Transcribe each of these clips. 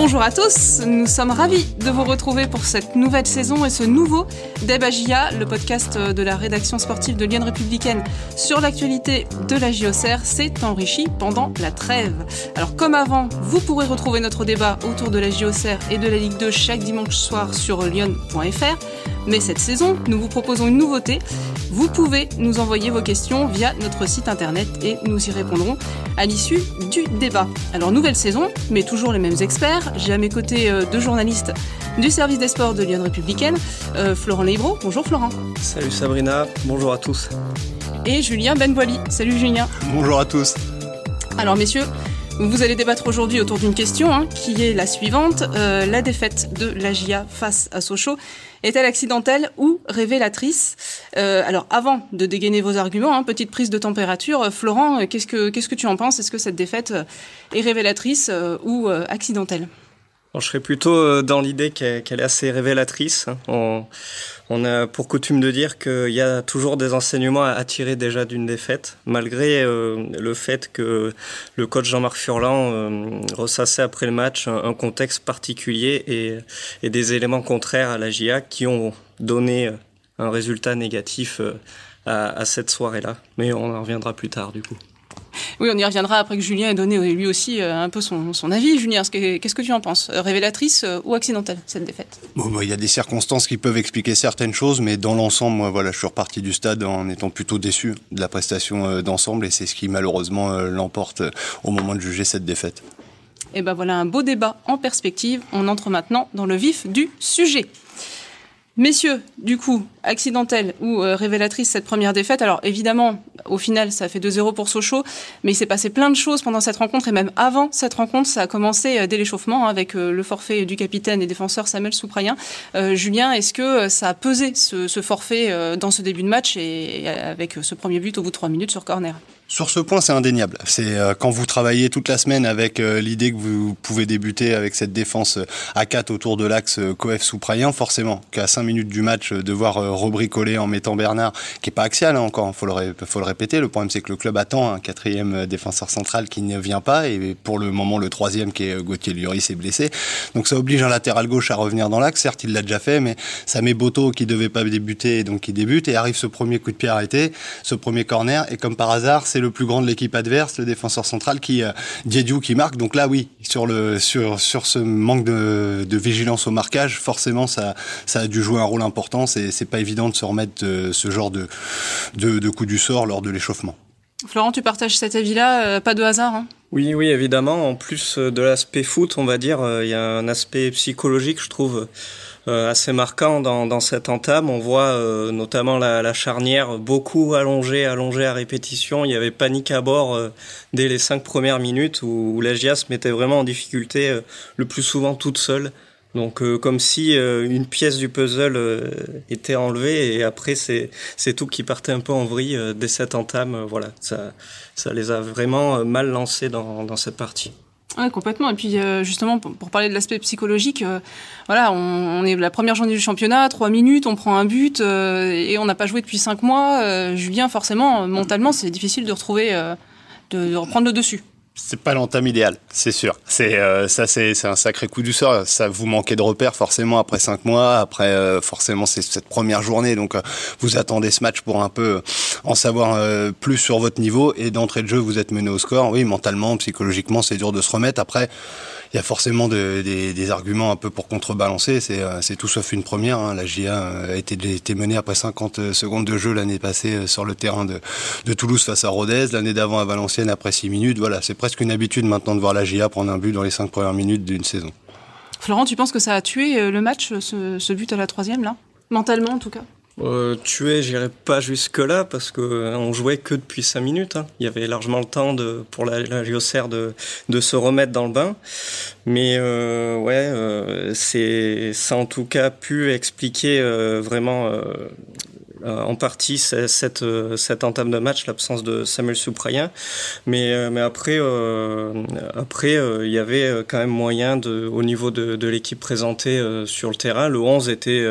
Bonjour à tous, nous sommes ravis de vous retrouver pour cette nouvelle saison et ce nouveau Débagia, le podcast de la rédaction sportive de Lyon Républicaine sur l'actualité de la JOCR s'est enrichi pendant la trêve. Alors comme avant, vous pourrez retrouver notre débat autour de la JOCR et de la Ligue 2 chaque dimanche soir sur lyon.fr. Mais cette saison, nous vous proposons une nouveauté. Vous pouvez nous envoyer vos questions via notre site internet et nous y répondrons à l'issue du débat. Alors nouvelle saison, mais toujours les mêmes experts. J'ai à mes côtés euh, deux journalistes du service des sports de Lyon Républicaine, euh, Florent Leibro. Bonjour Florent. Salut Sabrina, bonjour à tous. Et Julien Benboili. Salut Julien. Bonjour à tous. Alors messieurs, vous allez débattre aujourd'hui autour d'une question hein, qui est la suivante. Euh, la défaite de la GIA face à Sochaux est-elle accidentelle ou révélatrice euh, Alors, avant de dégainer vos arguments, hein, petite prise de température. Euh, Florent, qu'est-ce que qu'est-ce que tu en penses? Est-ce que cette défaite est révélatrice ou accidentelle? Je serais plutôt dans l'idée qu'elle est assez révélatrice. On, a pour coutume de dire qu'il y a toujours des enseignements à tirer déjà d'une défaite, malgré euh, le fait que le coach Jean-Marc Furlan euh, ressassait après le match un, contexte particulier et, des éléments contraires à la GIA qui ont donné un résultat négatif euh, à cette soirée-là. Mais on en reviendra plus tard du coup. Oui, on y reviendra après que Julien ait donné lui aussi euh, un peu son, avis. Julien, qu'est-ce que tu en penses? Euh, Révélatrice euh, ou accidentelle, cette défaite? Bon, bah, Il y a des circonstances qui peuvent expliquer certaines choses, mais dans l'ensemble, moi, voilà, je suis reparti du stade en étant plutôt déçu de la prestation d'ensemble, et c'est ce qui malheureusement l'emporte au moment de juger cette défaite. Et ben voilà un beau débat en perspective. On entre maintenant dans le vif du sujet. Messieurs, du coup, accidentelle ou euh, révélatrice cette première défaite. Alors évidemment, au final, ça fait 2-0 pour Sochaux, mais il s'est passé plein de choses pendant cette rencontre et même avant cette rencontre, ça a commencé euh, dès l'échauffement hein, avec euh, le forfait du capitaine et défenseur Samuel Souprayen. Julien, est-ce que ça a pesé ce, ce forfait dans ce début de match et avec ce premier but au bout de 3 minutes sur corner? Sur ce point, c'est indéniable. C'est euh, quand vous travaillez toute la semaine avec euh, l'idée que vous pouvez débuter avec cette défense euh, à 4 autour de l'axe Coef Souprayen, forcément qu'à 5 minutes du match, devoir rebricoler en mettant Bernard, qui est pas axial hein, encore, faut le, faut le répéter. Le problème, c'est que le club attend un quatrième défenseur central qui ne vient pas, et pour le moment, le troisième qui est Gauthier Lloris est blessé. Donc ça oblige un latéral gauche à revenir dans l'axe. Certes, il l'a déjà fait, mais ça met Boto qui devait pas débuter, donc qui débute, et arrive ce premier coup de pied arrêté, ce premier corner, et comme par hasard, c'est le plus grand de l'équipe adverse, le défenseur central qui euh, qui marque. Donc là, oui, sur le sur sur ce manque de, de vigilance au marquage, forcément, ça ça a dû jouer un rôle important. C'est c'est pas évident de se remettre de ce genre de de, de coup du sort lors de l'échauffement. Florent, tu partages cet avis-là, euh, pas de hasard. Hein? Oui, oui, évidemment. En plus de l'aspect foot, on va dire, euh, il y a un aspect psychologique, je trouve. Euh, assez marquant dans, dans cette entame. On voit euh, notamment la, la, charnière beaucoup allongée, allongée à répétition. Il y avait panique à bord euh, dès les cinq premières minutes où, où la mettait vraiment en difficulté, le plus souvent toute seule. Donc comme si une pièce du puzzle était enlevée et après c'est c'est tout qui partait un peu en vrille dès cette entame. voilà, ça ça les a vraiment mal lancés dans dans cette partie. Ouais, complètement. Et puis euh, justement, pour, parler de l'aspect psychologique, euh, voilà, on, est la première journée du championnat, trois minutes, on prend un but euh, et on n'a pas joué depuis cinq mois. Julien, forcément, mentalement, c'est difficile de retrouver, de reprendre le dessus c'est pas l'entame idéale, c'est sûr. C'est euh, ça, c'est un sacré coup du sort. Ça vous manquait de repères forcément après cinq mois, après euh, forcément c'est cette première journée, donc euh, vous attendez ce match pour un peu en savoir plus sur votre niveau et d'entrée de jeu vous êtes mené au score. Oui, mentalement, psychologiquement, c'est dur de se remettre. Après, il y a forcément des, arguments un peu pour contrebalancer. C'est, euh, tout sauf une première. Hein. La GIA euh, a été, été menée après 50 secondes de jeu l'année passée euh, sur le terrain de, Toulouse face à Rodez. L'année d'avant à Valenciennes après 6 minutes. Voilà, c'est presque une habitude maintenant de voir la GIA prendre un but dans les 5 premières minutes d'une saison. Florent, tu penses que ça a tué le match, ce, ce but à la troisième, là? Mentalement, en tout cas euh, tuer, j'irai pas jusque là parce que euh, on jouait que depuis cinq minutes. Hein. Il y avait largement le temps de pour la, la de de se remettre dans le bain. Mais euh, ouais, euh, c'est ça en tout cas pu expliquer euh, vraiment euh, en partie cette, euh, cette entame de match, l'absence de Samuel Souprayen. Mais, euh, mais après, après il y avait quand même moyen, de, au niveau de, de l'équipe présentée sur le terrain, le 11 était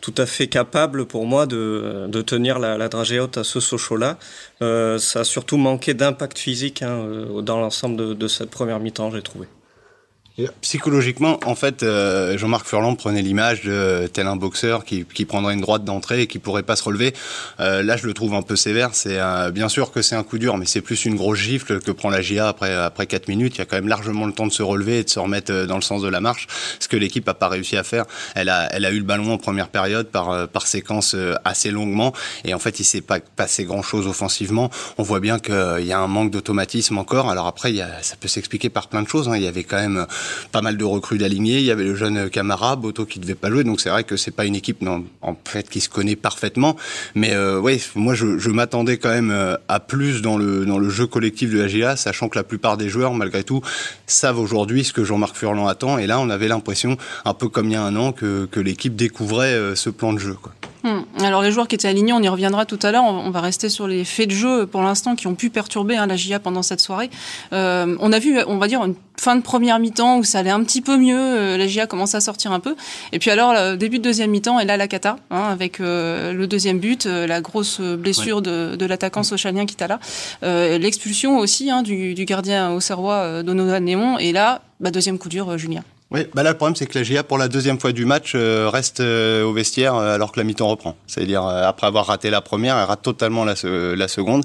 tout à fait capable pour moi de, de tenir la, la dragée haute à ce Sochaux-là. Euh, ça a surtout manqué d'impact physique hein, dans l'ensemble de, de cette première mi-temps, j'ai trouvé. Psychologiquement, en fait, euh, Jean-Marc Furlan prenait l'image de tel un boxeur qui, qui, prendrait une droite d'entrée et qui pourrait pas se relever. Euh, là, je le trouve un peu sévère. C'est bien sûr que c'est un coup dur, mais c'est plus une grosse gifle que prend la GIA après après 4 minutes. Il y a quand même largement le temps de se relever et de se remettre euh, dans le sens de la marche, ce que l'équipe a pas réussi à faire. Elle a elle a eu le ballon en première période par par séquence assez longuement et en fait, il s'est pas passé grand chose offensivement. On voit bien qu'il y a un manque d'automatisme encore. Alors après, il y a, ça peut s'expliquer par plein de choses. Hein. Il y avait quand même pas mal de recrues d'aligner. Il y avait le jeune Camara, Boto qui devait pas jouer. Donc c'est vrai que c'est pas une équipe non, en fait qui se connaît parfaitement. Mais euh, oui, moi je, je m'attendais quand même euh, à plus dans le dans le jeu collectif de la GA, sachant que la plupart des joueurs, malgré tout, savent aujourd'hui ce que Jean-Marc Furlan attend. Et là, on avait l'impression, un peu comme il y a un an, que, que l'équipe découvrait euh, ce plan de jeu. Quoi. Hmm. Alors les joueurs qui étaient alignés, on y reviendra tout à l'heure. On, va rester sur les faits de jeu pour l'instant qui ont pu perturber hein, la GIA pendant cette soirée. Euh, on a vu, on va dire, une fin de première mi-temps où ça allait un petit peu mieux. Euh, la GIA commence à sortir un peu. Et puis alors, le début de deuxième mi-temps, et là la cata, hein, avec euh, le deuxième but, euh, la grosse blessure de, de l'attaquant sochalien qui là, l'expulsion aussi hein, du, du, gardien au Serrois Donovan Néon. Et là, bah, deuxième coup dur, Julien. Oui, bah là le problème c'est que la GIA pour la deuxième fois du match euh, reste euh, au vestiaire euh, alors que la mi-temps reprend. C'est-à-dire après avoir raté la première, elle rate totalement la, seconde.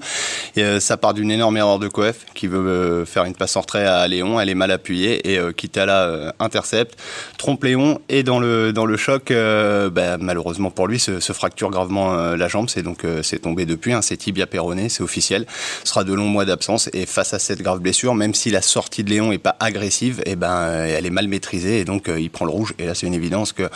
Et ça part d'une énorme erreur de Coef qui veut faire une passe en retrait à Léon, elle est mal appuyée et Kitala intercepte, trompe Léon et dans le dans le choc, bah, malheureusement pour lui, se, fracture gravement la jambe. C'est donc c'est tombé depuis, c'est tibia péroné, c'est officiel. Ce sera de longs mois d'absence et face à cette grave blessure, même si la sortie de Léon est pas agressive, et eh ben elle est mal maîtrisée et donc euh, il prend le rouge. Et là, c'est une évidence que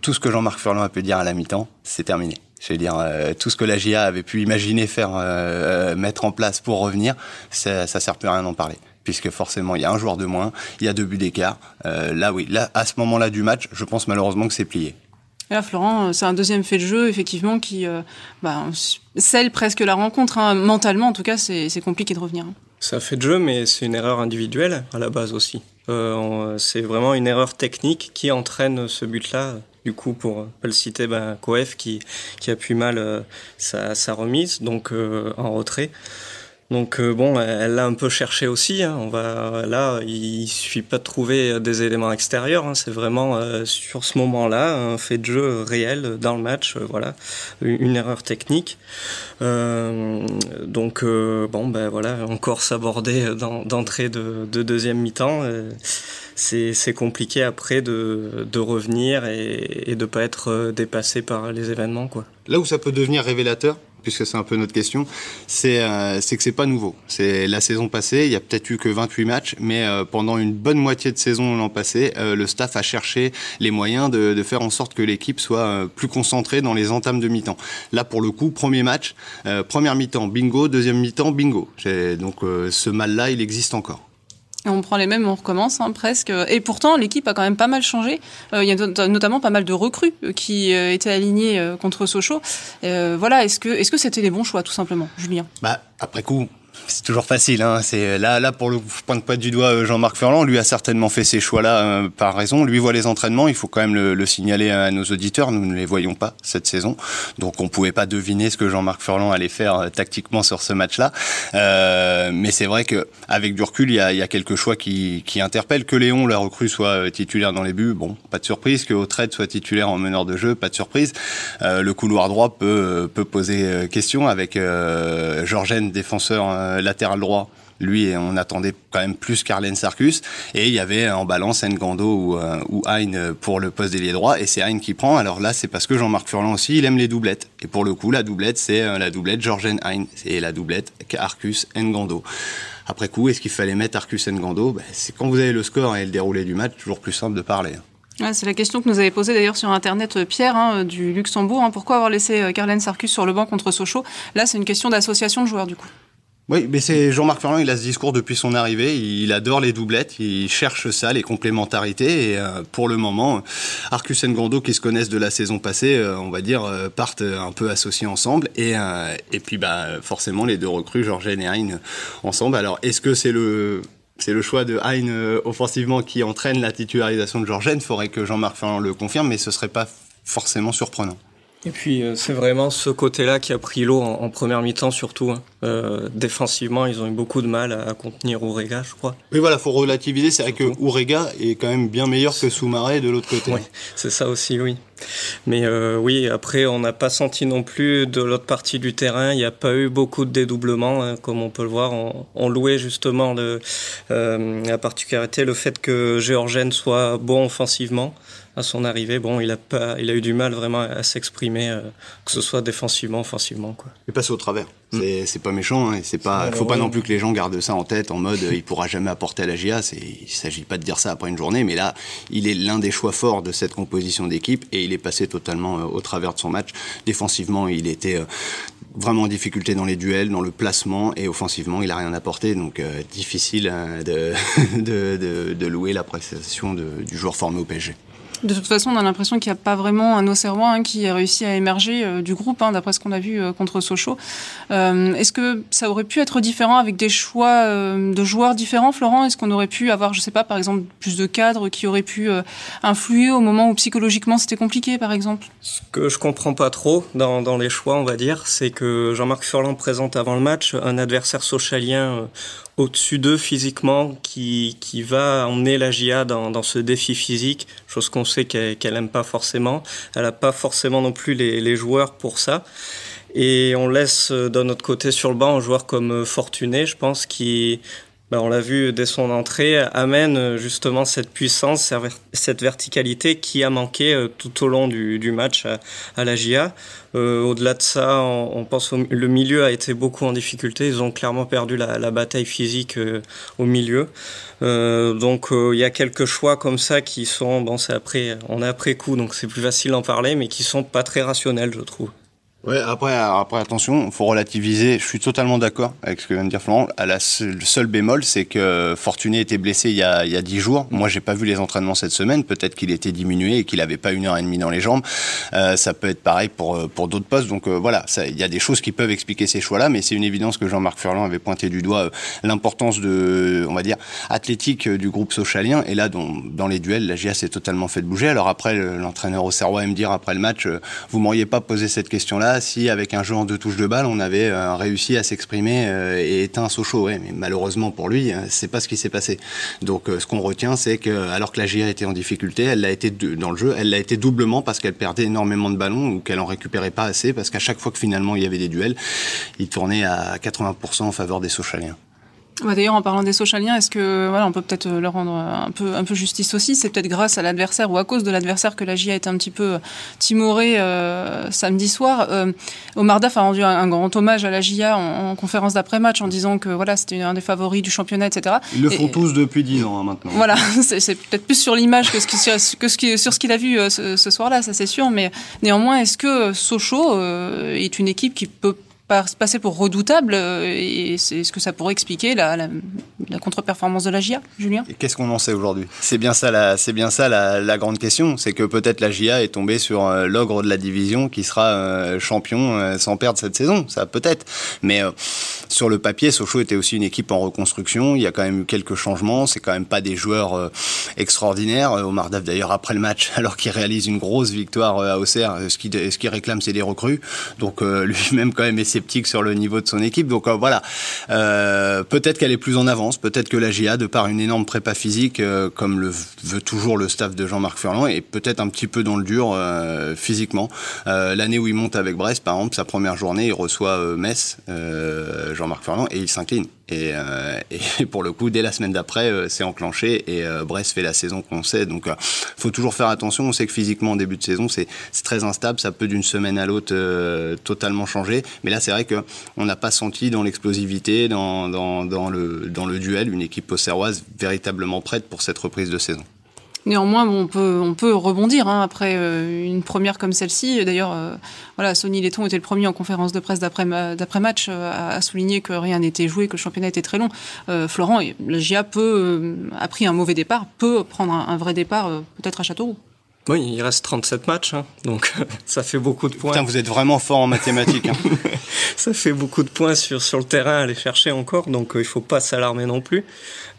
tout ce que Jean-Marc Furlan a pu dire à la mi-temps, c'est terminé. Je veux dire, euh, tout ce que la GIA avait pu imaginer faire, euh, mettre en place pour revenir, ça, ça sert plus à rien d'en parler puisque forcément il y a un joueur de moins, il y a deux buts d'écart. là oui, là à ce moment-là du match, je pense malheureusement que c'est plié. là, Florent, c'est un deuxième fait de jeu, effectivement, qui bah, scelle presque la rencontre. Hein. Mentalement, en tout cas, c'est compliqué de revenir. Hein. C'est un fait de jeu, mais c'est une erreur individuelle à la base aussi. Euh, c'est vraiment une erreur technique qui entraîne ce but-là. Du coup, pour pas le citer, ben, Koef qui, appuie mal euh, sa, sa, remise, donc euh, en retrait. Donc euh, bon, elle l'a un peu cherché aussi. Hein. On va là, il suffit pas de trouver des éléments extérieurs. Hein. C'est vraiment euh, sur ce moment-là un fait de jeu réel dans le match. Euh, voilà, une, erreur technique. donc bon, ben voilà, encore s'aborder d'entrée de, de, deuxième mi-temps. c'est compliqué après de, de revenir et, et de pas être dépassé par les événements quoi. Là où ça peut devenir révélateur, puisque c'est un peu notre question, c'est euh, que c'est pas nouveau. C'est la saison passée, il y a peut-être eu que 28 matchs, mais euh, pendant une bonne moitié de saison l'an passé, euh, le staff a cherché les moyens de, de faire en sorte que l'équipe soit euh, plus concentrée dans les entames de mi-temps. Là, pour le coup, premier match, première mi-temps, bingo, deuxième mi-temps, bingo. Donc ce mal-là, il existe encore. On prend les mêmes, on recommence hein, presque. Et pourtant, l'équipe a quand même pas mal changé. Euh, il y a notamment pas mal de recrues euh, qui euh, étaient alignées contre Sochaux. voilà, est-ce que est-ce que c'était les bons choix, tout simplement, Julien? Bah après coup, c'est toujours facile. Hein. C'est là, là pour le point de pointe du doigt, euh, Jean-Marc Ferland, lui a certainement fait ces choix-là euh, par raison. Lui voit les entraînements. Il faut quand même le, le, signaler à nos auditeurs. Nous ne les voyons pas cette saison, donc on pouvait pas deviner ce que Jean-Marc Ferland allait faire euh, tactiquement sur ce match-là. Euh, mais c'est vrai que avec du recul, il y a, y a quelques choix qui, qui interpellent. Que Léon, la recrue, soit titulaire dans les buts, bon, pas de surprise. Que Autrette soit titulaire en meneur de jeu, pas de surprise. Euh, le couloir droit peut peut poser question avec euh, Georgène, défenseur latéral droit. Lui, on attendait quand même plus qu'Arlen Sarkus. Et il y avait en balance Ngando ou, euh, ou Hein pour le poste d'ailier droit. Et c'est Hein qui prend. Alors là, c'est parce que Jean-Marc Furlan aussi, il aime les doublettes. Et pour le coup, la doublette, c'est euh, la doublette Georgen Hein. Et la doublette Arcus Ngando. Après coup, est-ce qu'il fallait mettre Arcus Ngando? Ben, C'est quand vous avez le score et le déroulé du match, toujours plus simple de parler. C'est la question que nous avait posée d'ailleurs sur Internet euh, Pierre hein, du Luxembourg. Hein, pourquoi avoir laissé Carlen Sarkus sur le banc contre Sochaux? Là, c'est une question d'association de joueurs du coup. Oui, mais c'est Jean-Marc Ferrand, il a ce discours depuis son arrivée. Il adore les doublettes, il cherche ça, les complémentarités. Et euh, pour le moment, Arcus Ngondo, qui se connaissent de la saison passée, euh, on va dire, euh, partent un peu associés ensemble. Et, et puis, bah, forcément, les deux recrues, Georgen et Hein, ensemble. Alors, est-ce que c'est le c'est le choix de Hein offensivement qui entraîne la titularisation de Georgen. Il faudrait que Jean-Marc Ferrand le confirme, mais ce serait pas forcément surprenant. Et puis euh, c'est vraiment ce côté-là qui a pris l'eau en, première mi-temps surtout. Hein. Euh, défensivement, ils ont eu beaucoup de mal à, contenir Ourega, je crois. Oui, voilà, faut relativiser. C'est vrai que Ourega est quand même bien meilleur que Soumaré de l'autre côté. Oui, c'est ça aussi, oui. Mais euh, oui, après, on n'a pas senti non plus de l'autre partie du terrain. Il n'y a pas eu beaucoup de dédoublements, hein, comme on peut le voir. On, louait justement le, la particularité, le fait que Géorgène soit bon offensivement à son arrivée, bon, il a pas, il a eu du mal vraiment à s'exprimer, euh, que ce soit défensivement, offensivement, quoi. Il passe au travers. Mm. C'est pas méchant, hein, c'est pas. faut pas non plus que les gens gardent ça en tête en mode il pourra jamais apporter à la GIA. Il s'agit pas de dire ça après une journée, mais là, il est l'un des choix forts de cette composition d'équipe et il est passé totalement euh, au travers de son match. Défensivement, il était euh, vraiment en difficulté dans les duels, dans le placement et offensivement, il a rien apporté. Donc difficile de, de, de, de, louer la prestation du joueur formé au PSG. De toute façon, on a l'impression qu'il n'y a pas vraiment un Auxerrois hein, qui a réussi à émerger euh, du groupe, hein, d'après ce qu'on a vu euh, contre Sochaux. Euh, est-ce que ça aurait pu être différent avec des choix de joueurs différents, Florent? Est-ce qu'on aurait pu avoir, je ne sais pas, par exemple, plus de cadres qui auraient pu influer au moment où psychologiquement c'était compliqué, par exemple? Ce que je comprends pas trop dans, dans les choix, on va dire, c'est Jean-Marc Furlan présente avant le match un adversaire socialien au-dessus d'eux physiquement qui, qui va emmener la GIA dans, ce défi physique, chose qu'on sait qu'elle n'aime aime pas forcément. Elle n'a pas forcément non plus les, les joueurs pour ça. Et on laisse d'un autre côté sur le banc un joueur comme Fortuné, je pense, qui ben, on l'a vu dès son entrée, amène euh, justement cette puissance, cette verticalité qui a manqué euh, tout au long du, match à, la GIA. Euh, Au-delà de ça, on, pense le milieu a été beaucoup en difficulté. Ils ont clairement perdu la, la bataille physique euh, au milieu. Euh, donc il y a quelques choix comme ça qui sont, bon, c'est après, on est après coup, donc c'est plus facile d'en parler, mais qui sont pas très rationnels, je trouve. Ouais, après, après attention, faut relativiser. Je suis totalement d'accord avec ce que vient de dire Florent. Le seul bémol, c'est que Fortuné était blessé il y a il y a dix jours. Moi, j'ai pas vu les entraînements cette semaine. Peut-être qu'il était diminué et qu'il avait pas une heure et demie dans les jambes. Euh, ça peut être pareil pour euh, pour d'autres postes. Donc euh, voilà, il y a des choses qui peuvent expliquer ces choix-là, mais c'est une évidence que Jean-Marc Furlan avait pointé du doigt euh, l'importance de, on va dire, athlétique du groupe socialien. Et là, dans, dans les duels, la GIA s'est totalement fait bouger. Alors après, l'entraîneur au Serrois me dire après le match, vous m'auriez pas posé cette question-là si avec un jeu en deux touches de balle, on avait euh, réussi à s'exprimer euh, et éteint Sochaux. Mais malheureusement pour lui, euh, c'est pas ce qui s'est passé. Donc ce qu'on retient, c'est que alors que la GIA était en difficulté, elle l'a été dans le jeu, elle l'a été doublement parce qu'elle perdait énormément de ballons ou qu'elle en récupérait pas assez parce qu'à chaque fois que finalement il y avait des duels, il tournait à 80% en faveur des Sochaliens. Bah, d'ailleurs, en parlant des Sochaliens, est-ce que voilà, on peut peut-être euh, leur rendre un peu un peu justice aussi? C'est peut-être grâce à l'adversaire ou à cause de l'adversaire que la GIA été un petit peu timorée euh, samedi soir. Euh, Omar Daf a rendu un, grand hommage à la GIA en, conférence d'après-match en disant que voilà, c'était un des favoris du championnat, etc. Ils le font tous depuis dix ans hein, maintenant. Voilà, c'est peut-être plus sur l'image que, ce qui, que ce qui, sur ce qu'il a vu ce, ce soir-là, ça c'est sûr. Mais néanmoins, est-ce que Sochaux est une équipe qui peut passer pour redoutable euh, et c'est ce que ça pourrait expliquer la, contre-performance de la GIA, Julien? Qu'est-ce qu'on en sait aujourd'hui? C'est bien ça, la, c'est bien ça la grande question, c'est que peut-être la GIA est tombée sur euh, l'ogre de la division qui sera euh, champion sans perdre cette saison, ça peut-être. Mais sur le papier, Sochaux était aussi une équipe en reconstruction. Il y a quand même eu quelques changements. C'est quand même pas des joueurs extraordinaires. Omar Daf d'ailleurs après le match, alors qu'il réalise une grosse victoire à Auxerre, ce qu'il ce qui réclame c'est des recrues. Donc lui-même quand même essaie sur le niveau de son équipe. Donc euh, voilà, euh, peut-être qu'elle est plus en avance, peut-être que la GIA, de par une énorme prépa physique, euh, comme le veut toujours le staff de Jean-Marc Furlan, est peut-être un petit peu dans le dur physiquement. L'année où il monte avec Brest, par exemple, sa première journée, il reçoit Metz, Jean-Marc Furlan, et il s'incline. Et, euh, et, pour le coup, dès la semaine d'après, euh, c'est enclenché et euh, Brest fait la saison qu'on sait. Donc, euh, faut toujours faire attention. On sait que physiquement, en début de saison, c'est très instable. Ça peut d'une semaine à l'autre totalement changer. Mais là, c'est vrai que on n'a pas senti dans l'explosivité, dans, dans, dans, le, dans le duel, une équipe auxerroise véritablement prête pour cette reprise de saison. Néanmoins, on peut, on peut rebondir hein, après euh, une première comme celle-ci. D'ailleurs, euh, voilà, Sonny Letton était le premier en conférence de presse d'après-match euh, à, souligner que rien n'était joué, que le championnat était très long. Florent, la GIA peut, a pris un mauvais départ, peut prendre un, un vrai départ, peut-être à Châteauroux. Oui, il reste 37 matchs, hein, donc ça fait beaucoup de points. Putain, vous êtes vraiment fort en mathématiques. Hein. ça fait beaucoup de points sur, sur le terrain à aller chercher encore, donc euh, il faut pas s'alarmer non plus.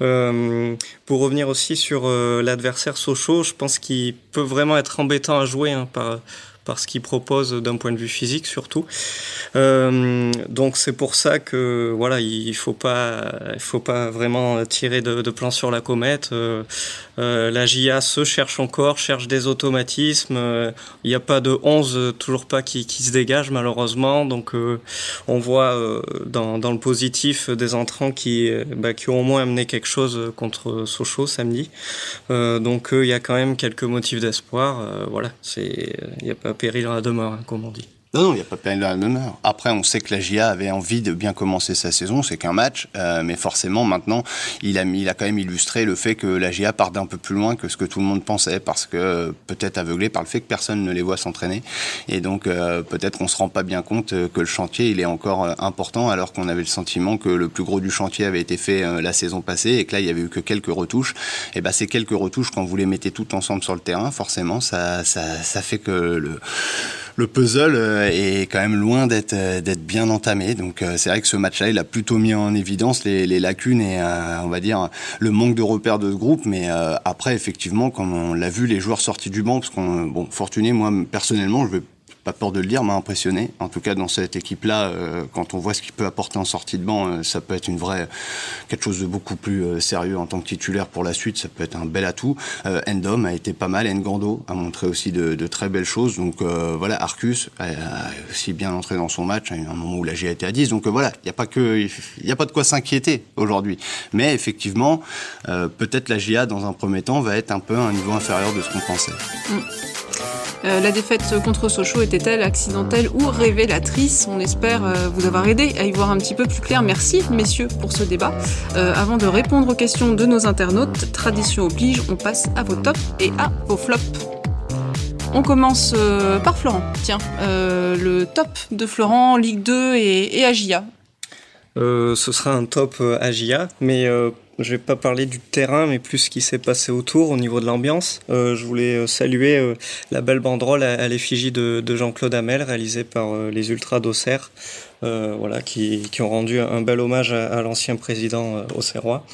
Euh, pour revenir aussi sur euh, l'adversaire Sochaux, je pense qu'il peut vraiment être embêtant à jouer hein, par, par ce qu'il propose d'un point de vue physique surtout. Euh, donc c'est pour ça que voilà, il faut pas, faut pas vraiment tirer de, de plan sur la comète. Euh, euh, la JA se cherche encore, cherche des automatismes. Il n'y a pas de 11, toujours pas qui, qui se dégage malheureusement. Donc on voit dans, dans, le positif des entrants qui, bah, qui ont au moins amené quelque chose contre Sochaux samedi. donc il y a quand même quelques motifs d'espoir. voilà, il n'y a pas péril dans la demeure, hein, comme on dit. Non, non, il n'y a pas de heure. Après, on sait que la GIA avait envie de bien commencer sa saison, c'est qu'un match, euh, mais forcément, maintenant, il a, il a quand même illustré le fait que la GIA part d'un peu plus loin que ce que tout le monde pensait, parce que peut-être aveuglé par le fait que personne ne les voit s'entraîner. Et donc, euh, peut-être qu'on se rend pas bien compte que le chantier, il est encore euh, important, alors qu'on avait le sentiment que le plus gros du chantier avait été fait la saison passée, et que là, il y avait eu que quelques retouches. Et ben, ces quelques retouches, quand vous les mettez toutes ensemble sur le terrain, forcément, ça, ça, ça fait que le le puzzle euh, est quand même loin d'être euh, d'être bien entamé. Donc euh, c'est vrai que ce match-là, il a plutôt mis en évidence les, les lacunes et on va dire le manque de repères de ce groupe. Mais après, effectivement, comme on l'a vu, les joueurs sortis du banc, parce qu'on bon, fortuné, moi personnellement, je vais pas peur de le dire, m'a impressionné. En tout cas, dans cette équipe-là, euh, quand on voit ce qu'il peut apporter en sortie de banc, euh, ça peut être une vraie quelque chose de beaucoup plus euh, sérieux en tant que titulaire pour la suite. Ça peut être un bel atout. Endom a été pas mal. Ngando a montré aussi de, très belles choses. Donc voilà, Arcus a, aussi bien entré dans son match à un moment où la G été à 10. Donc voilà, il n'y a pas y a pas de quoi s'inquiéter aujourd'hui. Mais effectivement, peut-être la GA dans un premier temps va être un peu à un niveau inférieur de ce qu'on pensait. Mm. Euh, la défaite contre Sochaux était-elle accidentelle ou révélatrice? On espère euh, vous avoir aidé à y voir un petit peu plus clair. Merci messieurs pour ce débat. Euh, avant de répondre aux questions de nos internautes, tradition oblige, on passe à vos tops et à vos flops. On commence par Florent. Tiens, le top de Florent, Ligue 2 et, et Agia. ce sera un top Agia, mais je vais pas parler du terrain, mais plus ce qui s'est passé autour au niveau de l'ambiance. Euh, je voulais euh, saluer euh, la belle banderole à, l'effigie de, Jean-Claude Hamel, réalisée par les Ultras d'Auxerre, voilà, qui, ont rendu un bel hommage à, l'ancien président auxerrois.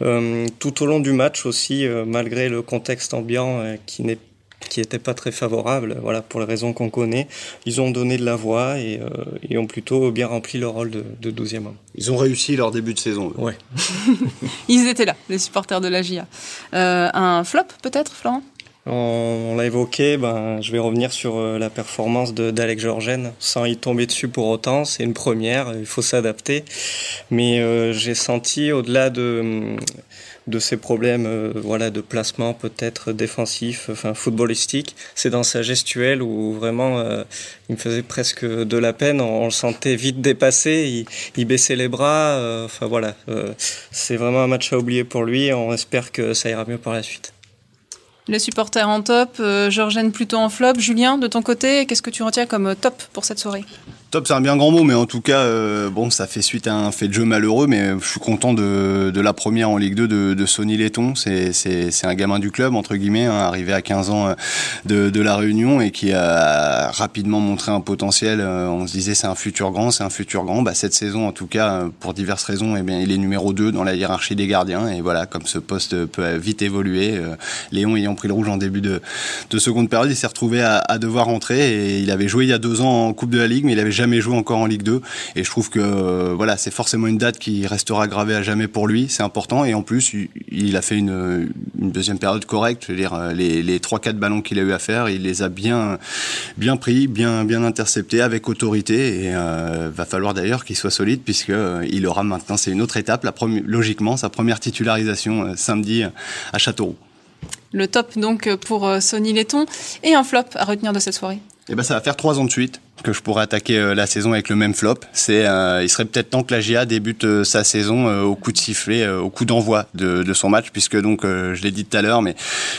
tout au long du match aussi, malgré le contexte ambiant qui n'est qui n'était pas très favorable, voilà, pour les raisons qu'on connaît. Ils ont donné de la voix et, euh, ont plutôt bien rempli leur rôle de, de 12e homme. Ils ont réussi leur début de saison. Ouais. Ils étaient là, les supporters de la GIA. Euh, un flop peut-être, Florent? On, l'a évoqué, ben, je vais revenir sur euh, la performance d'Alex Georgen, sans y tomber dessus pour autant. C'est une première, il faut s'adapter. Mais j'ai senti, au-delà de, de ses problèmes euh, voilà de placement peut-être défensif enfin footballistique. C'est dans sa gestuelle où vraiment euh, il me faisait presque de la peine. On, le sentait vite dépassé. Il, baissait les bras. Euh, voilà. C'est vraiment un match à oublier pour lui. On espère que ça ira mieux par la suite. Les supporters en top, Georgène plutôt en flop. Julien, de ton côté, qu'est-ce que tu retiens comme top pour cette soirée? C'est un bien grand mot, mais en tout cas, euh, bon, ça fait suite à un fait de jeu malheureux, mais je suis content de, la première en Ligue 2 de, Sonny Letton. C'est, un gamin du club, entre guillemets, hein, arrivé à 15 ans euh, de, la Réunion et qui a rapidement montré un potentiel. Euh, on se disait c'est un futur grand, c'est un futur grand. Bah, cette saison, en tout cas, pour diverses raisons, eh bien, il est numéro 2 dans la hiérarchie des gardiens. Et voilà, comme ce poste peut vite évoluer, Léon ayant pris le rouge en début de, de seconde période, il s'est retrouvé à, à devoir rentrer et il avait joué il y a deux ans en Coupe de la Ligue, mais il avait jamais joué encore en Ligue 2. Et je trouve que euh, voilà, c'est forcément une date qui restera gravée à jamais pour lui. C'est important. Et en plus, il, a fait une, deuxième période correcte. Je veux dire, euh, les, les 3-4 ballons qu'il a eu à faire, il les a bien, bien pris, bien, bien interceptés avec autorité. Et euh, va falloir d'ailleurs qu'il soit solide puisque il aura maintenant, c'est une autre étape, la logiquement, sa première titularisation samedi à Châteauroux. Le top donc pour Sonny Letton et un flop à retenir de cette soirée. Eh ben, ça va faire trois ans de suite que je pourrais attaquer euh, la saison avec le même flop. C'est, euh, il serait peut-être temps que la GIA débute euh, sa saison au coup de sifflet, au coup d'envoi de, de, son match, puisque donc, je l'ai dit tout à l'heure, mais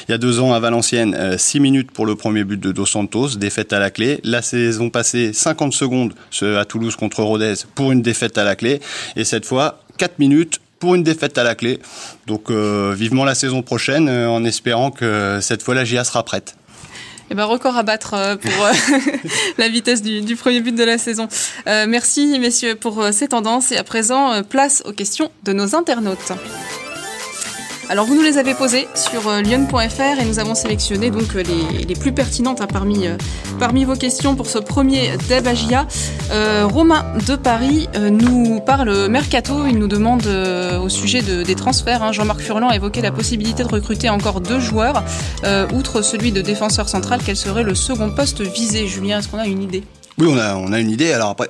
il y a deux ans à Valenciennes, six minutes pour le premier but de Dos Santos, défaite à la clé. La saison passée, 50 secondes à Toulouse contre Rodez pour une défaite à la clé. Et cette fois, 4 minutes pour une défaite à la clé. Donc vivement la saison prochaine, en espérant que cette fois la GIA sera prête. Eh ben, record à battre euh, pour euh, la vitesse du, premier but de la saison. Euh, merci, messieurs, pour ces tendances. Et à présent, place aux questions de nos internautes. Alors vous nous les avez posées sur euh, lyon.fr et nous avons sélectionné donc euh, les, plus pertinentes hein, parmi, euh, parmi vos questions pour ce premier Debagia. Romain de Paris nous parle mercato, il nous demande au sujet des transferts. Hein. Jean-Marc Furlan a évoqué la possibilité de recruter encore deux joueurs, outre celui de défenseur central, quel serait le second poste visé? Julien, est-ce qu'on a une idée? Oui, on a, on a une idée. Alors après,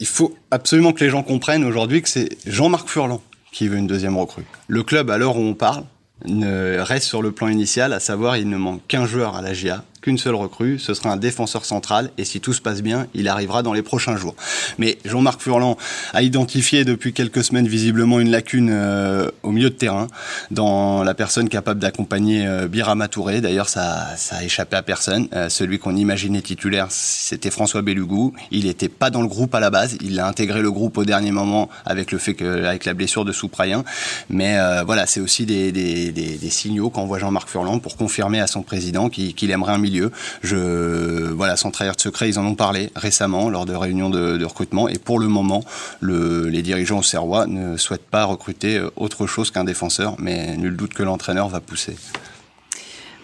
il faut absolument que les gens comprennent aujourd'hui que c'est Jean-Marc Furlan qui veut une deuxième recrue. Le club, à l'heure où on parle, ne reste sur le plan initial, à savoir il ne manque qu'un joueur à la GIA, qu'une seule recrue, ce sera un défenseur central et si tout se passe bien, il arrivera dans les prochains jours. Mais Jean-Marc Furlan a identifié depuis quelques semaines visiblement une lacune euh, au milieu de terrain dans la personne capable d'accompagner euh, Birama. D'ailleurs, ça, ça a échappé à personne. Euh, celui qu'on imaginait titulaire, c'était François Bellugou. Il n'était pas dans le groupe à la base. Il a intégré le groupe au dernier moment avec le fait que, avec la blessure de Souprayen. Mais voilà, c'est aussi des signaux qu'envoie Jean-Marc Furlan pour confirmer à son président qu'il aimerait un milieu je, voilà, sans trahir de secret, ils en ont parlé récemment lors de réunions de, recrutement. Et pour le moment, les dirigeants au Serrois ne souhaitent pas recruter autre chose qu'un défenseur, mais nul doute que l'entraîneur va pousser.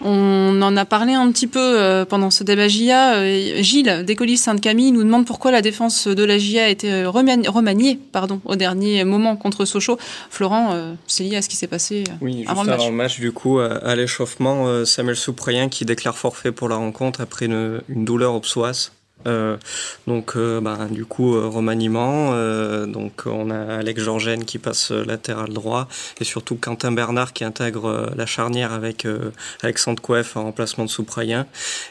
On en a parlé un petit peu euh, pendant ce débat GIA. Euh, Gilles, d'Écolis Sainte-Camille, nous demande pourquoi la défense de la GIA a été euh, remaniée pardon, au dernier moment contre Sochaux. Florent, c'est lié à ce qui s'est passé oui, avant, le match. avant le match. Du coup, à l'échauffement, Samuel Souprayen qui déclare forfait pour la rencontre après une, une douleur au psoas. Euh, donc, euh, bah, du coup, euh, remaniement. Euh, donc, on a Alex Georgène qui passe latéral droit et surtout Quentin Bernard qui intègre la charnière avec Alexandre Coef en remplacement de Souprayen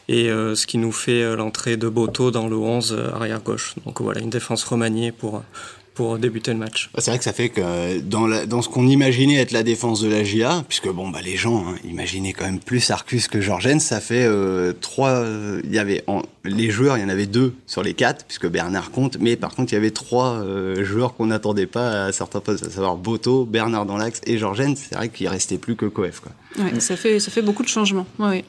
et ce qui nous fait l'entrée de Boto dans le 11 arrière gauche. Donc voilà, une défense remaniée pour pour débuter le match. C'est vrai que ça fait que dans, la, dans ce qu'on imaginait être la défense de la GIA, puisque bon bah les gens hein, imaginaient quand même plus Arcus que Georgen, ça fait euh, trois. Il y avait en, les joueurs, il y en avait deux sur les quatre, puisque Bernard compte, mais par contre il y avait trois euh, joueurs qu'on n'attendait pas à certains postes, à savoir Boto, Bernard dans l'axe et Georgen. C'est vrai qu'il restait plus que Coef quoi. Ouais, ça fait ça fait beaucoup de changements. Ouais.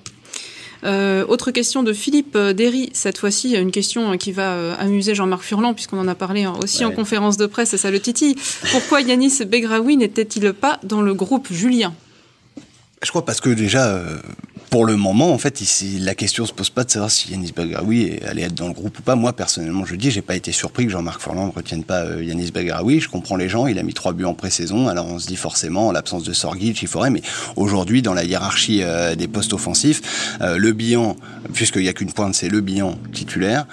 Euh, autre question de Philippe euh, Derry, cette fois-ci, une question qui va euh, amuser Jean-Marc Furlan, puisqu'on en a parlé hein, aussi en conférence de presse, et ça le titille. Pourquoi Yanis Begraoui n'était-il pas dans le groupe Julien? Je crois parce que déjà, pour le moment, en fait, ici, la question se pose pas de savoir si Yanis Bagraoui allait être dans le groupe ou pas. Moi, personnellement, je dis, j'ai pas été surpris que Jean-Marc Furlan ne retienne pas euh, Yanis Bagraoui. Je comprends les gens. Il a mis trois buts en pré-saison. Alors, on se dit forcément, en l'absence de Sorgic, il faudrait. Mais aujourd'hui, dans la hiérarchie euh, des postes offensifs, euh, le bilan, puisqu'il y a qu'une pointe, c'est le bilan titulaire.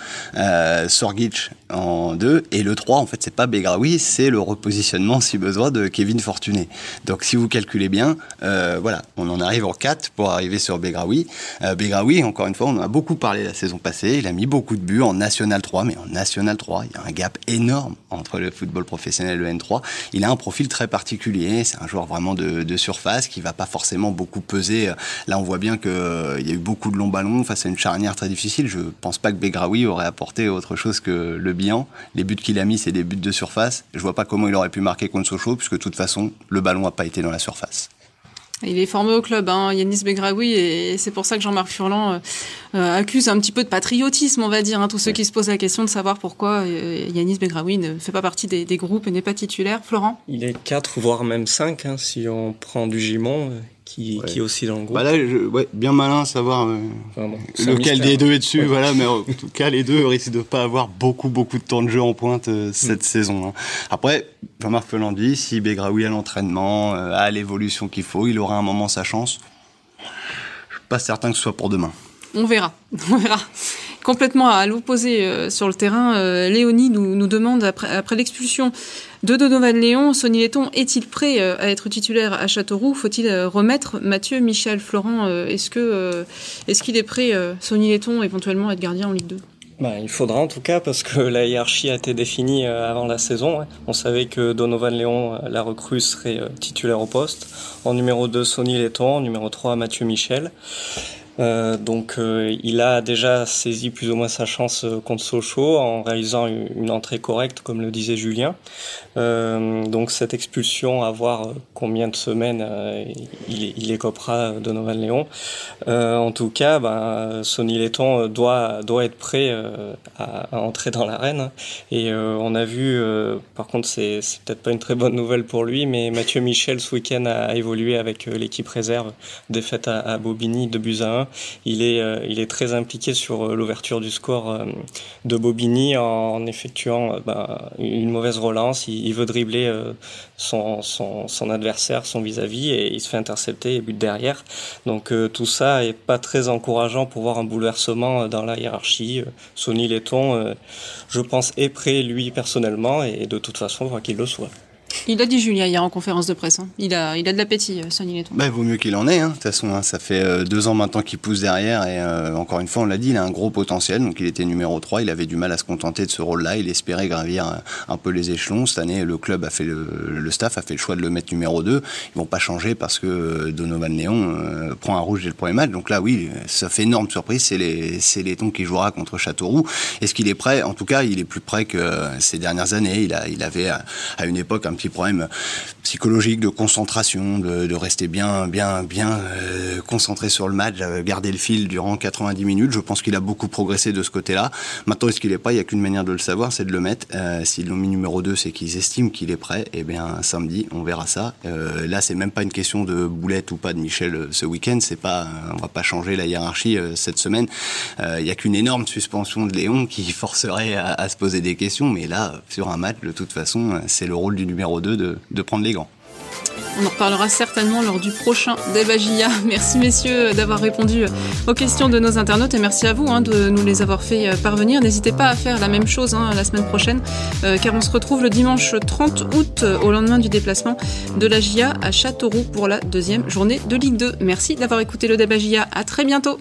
Sorgic en deux et le 3, en fait, c'est pas Begraoui, c'est le repositionnement, si besoin, de Kevin Fortuné. Donc, si vous calculez bien, voilà, on en arrive en 4 pour arriver sur Begraoui Begraoui. Euh, Begraoui, encore une fois, on en a beaucoup parlé la saison passée. Il a mis beaucoup de buts en National 3, mais en National 3, il y a un gap énorme entre le football professionnel et le N3. Il a un profil très particulier. C'est un joueur vraiment de, surface qui va pas forcément beaucoup peser. Là, on voit bien qu'il euh, y a eu beaucoup de longs ballons face à une charnière très difficile. Je pense pas que Begraoui aurait apporté autre chose que le bilan. Les buts qu'il a mis, c'est des buts de surface. Je vois pas comment il aurait pu marquer contre Sochaux, puisque de toute façon, le ballon n'a pas été dans la surface. Il est formé au club, hein, Yanis Begraoui, et c'est pour ça que Jean-Marc Furlan euh, euh, accuse un petit peu de patriotisme, on va dire, hein, tous ceux qui se posent la question de savoir pourquoi euh, Yanis Begraoui ne fait pas partie des, groupes et n'est pas titulaire. Florent? Il est 4, voire même 5, hein, si on prend du Gimon qui, qui, est aussi dans le groupe. Bah là, ouais, bien malin savoir euh, lequel des deux est dessus, voilà, mais en tout cas, les deux risquent de pas avoir beaucoup, beaucoup de temps de jeu en pointe euh, cette mm. saison. Hein. Après, Jean-Marc Felandi, si Begraoui a l'entraînement, euh, a l'évolution qu'il faut, il aura un moment sa chance. Je suis pas certain que ce soit pour demain. On verra, on verra. Complètement à l'opposé sur le terrain, Léonie nous, demande, après, l'expulsion de Donovan Léon, Sonny Letton est-il prêt euh, à être titulaire à Châteauroux? Faut-il euh, remettre Mathieu, Michel, Florent euh, Est-ce est-ce qu'il est prêt, Sonny Letton, éventuellement à être gardien en Ligue 2 bah, il faudra en tout cas parce que la hiérarchie a été définie avant la saison. On savait que Donovan Léon, la recrue, serait titulaire au poste. En numéro 2, Sonny Letton. En numéro 3, Mathieu Michel. Euh, donc euh, il a déjà saisi plus ou moins sa chance euh, contre Sochaux en réalisant une, entrée correcte, comme le disait Julien. donc cette expulsion, à voir combien de semaines il, il écopera de Novan Léon. en tout cas, ben, Sonny Letton doit, doit être prêt à, à, entrer dans l'arène. Et on a vu, par contre, c'est peut-être pas une très bonne nouvelle pour lui, mais Mathieu Michel ce week-end a évolué avec l'équipe réserve, défaite à, à Bobigny de buts à 1 il est, euh, il est très impliqué sur euh, l'ouverture du score euh, de Bobigny en effectuant bah, une mauvaise relance. Il, veut dribbler son, son, adversaire, son vis-à-vis, et il se fait intercepter et but derrière. Donc tout ça est pas très encourageant pour voir un bouleversement dans la hiérarchie. Sonny Letton, je pense, est prêt lui personnellement, et de toute façon, on voit qu'il le soit. Il a dit Julien hier en conférence de presse. Hein. Il, a, il a de l'appétit, euh, Sonny Letton. Bah, vaut mieux qu'il en ait. Hein. De toute façon, hein. ça fait euh, deux ans maintenant qu'il pousse derrière. Et euh, encore une fois, on l'a dit, il a un gros potentiel. Donc il était numéro 3. Il avait du mal à se contenter de ce rôle-là. Il espérait gravir un peu les échelons. Cette année, le club a fait le, staff a fait le choix de le mettre numéro 2. Ils vont pas changer parce que Donovan Léon prend un rouge dès le premier match. Donc là, oui, ça fait énorme surprise. C'est Letton qui jouera contre Châteauroux. Est-ce qu'il est prêt? En tout cas, il est plus prêt que ces dernières années. Il, a, il avait à, à une époque un petit problème psychologique, de concentration, de, rester bien, bien, bien euh, concentré sur le match, garder le fil durant 90 minutes. Je pense qu'il a beaucoup progressé de ce côté-là. Maintenant, est-ce qu'il est pas Il n'y a qu'une manière de le savoir, c'est de le mettre. Euh, S'ils l'ont mis numéro 2, c'est qu'ils estiment qu'il est prêt. Et eh bien, samedi, on verra ça. Euh, là, c'est même pas une question de boulette ou pas de Michel euh, ce week-end. C'est pas, on va pas changer la hiérarchie euh, cette semaine. Il n'y a qu'une énorme suspension de Léon qui forcerait à, à, se poser des questions. Mais là, sur un match, de toute façon, c'est le rôle du numéro 2 de, prendre les gants. On en reparlera certainement lors du prochain débat Merci messieurs d'avoir répondu aux questions de nos internautes et merci à vous hein, de nous les avoir fait euh, parvenir. N'hésitez pas à faire la même chose hein, la semaine prochaine euh, car on se retrouve le dimanche 30 août euh, au lendemain du déplacement de la GIA à Châteauroux pour la deuxième journée de Ligue 2. Merci d'avoir écouté le débat À très bientôt.